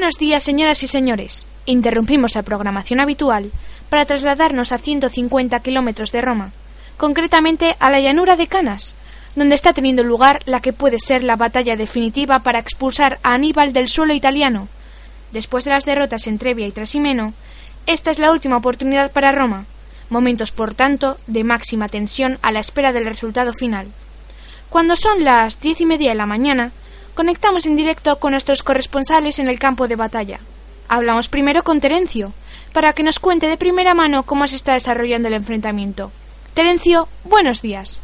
Buenos días, señoras y señores. Interrumpimos la programación habitual para trasladarnos a 150 kilómetros de Roma, concretamente a la llanura de Canas, donde está teniendo lugar la que puede ser la batalla definitiva para expulsar a Aníbal del suelo italiano. Después de las derrotas en Trevia y Trasimeno, esta es la última oportunidad para Roma, momentos por tanto de máxima tensión a la espera del resultado final. Cuando son las diez y media de la mañana, conectamos en directo con nuestros corresponsales en el campo de batalla. Hablamos primero con Terencio, para que nos cuente de primera mano cómo se está desarrollando el enfrentamiento. Terencio, buenos días.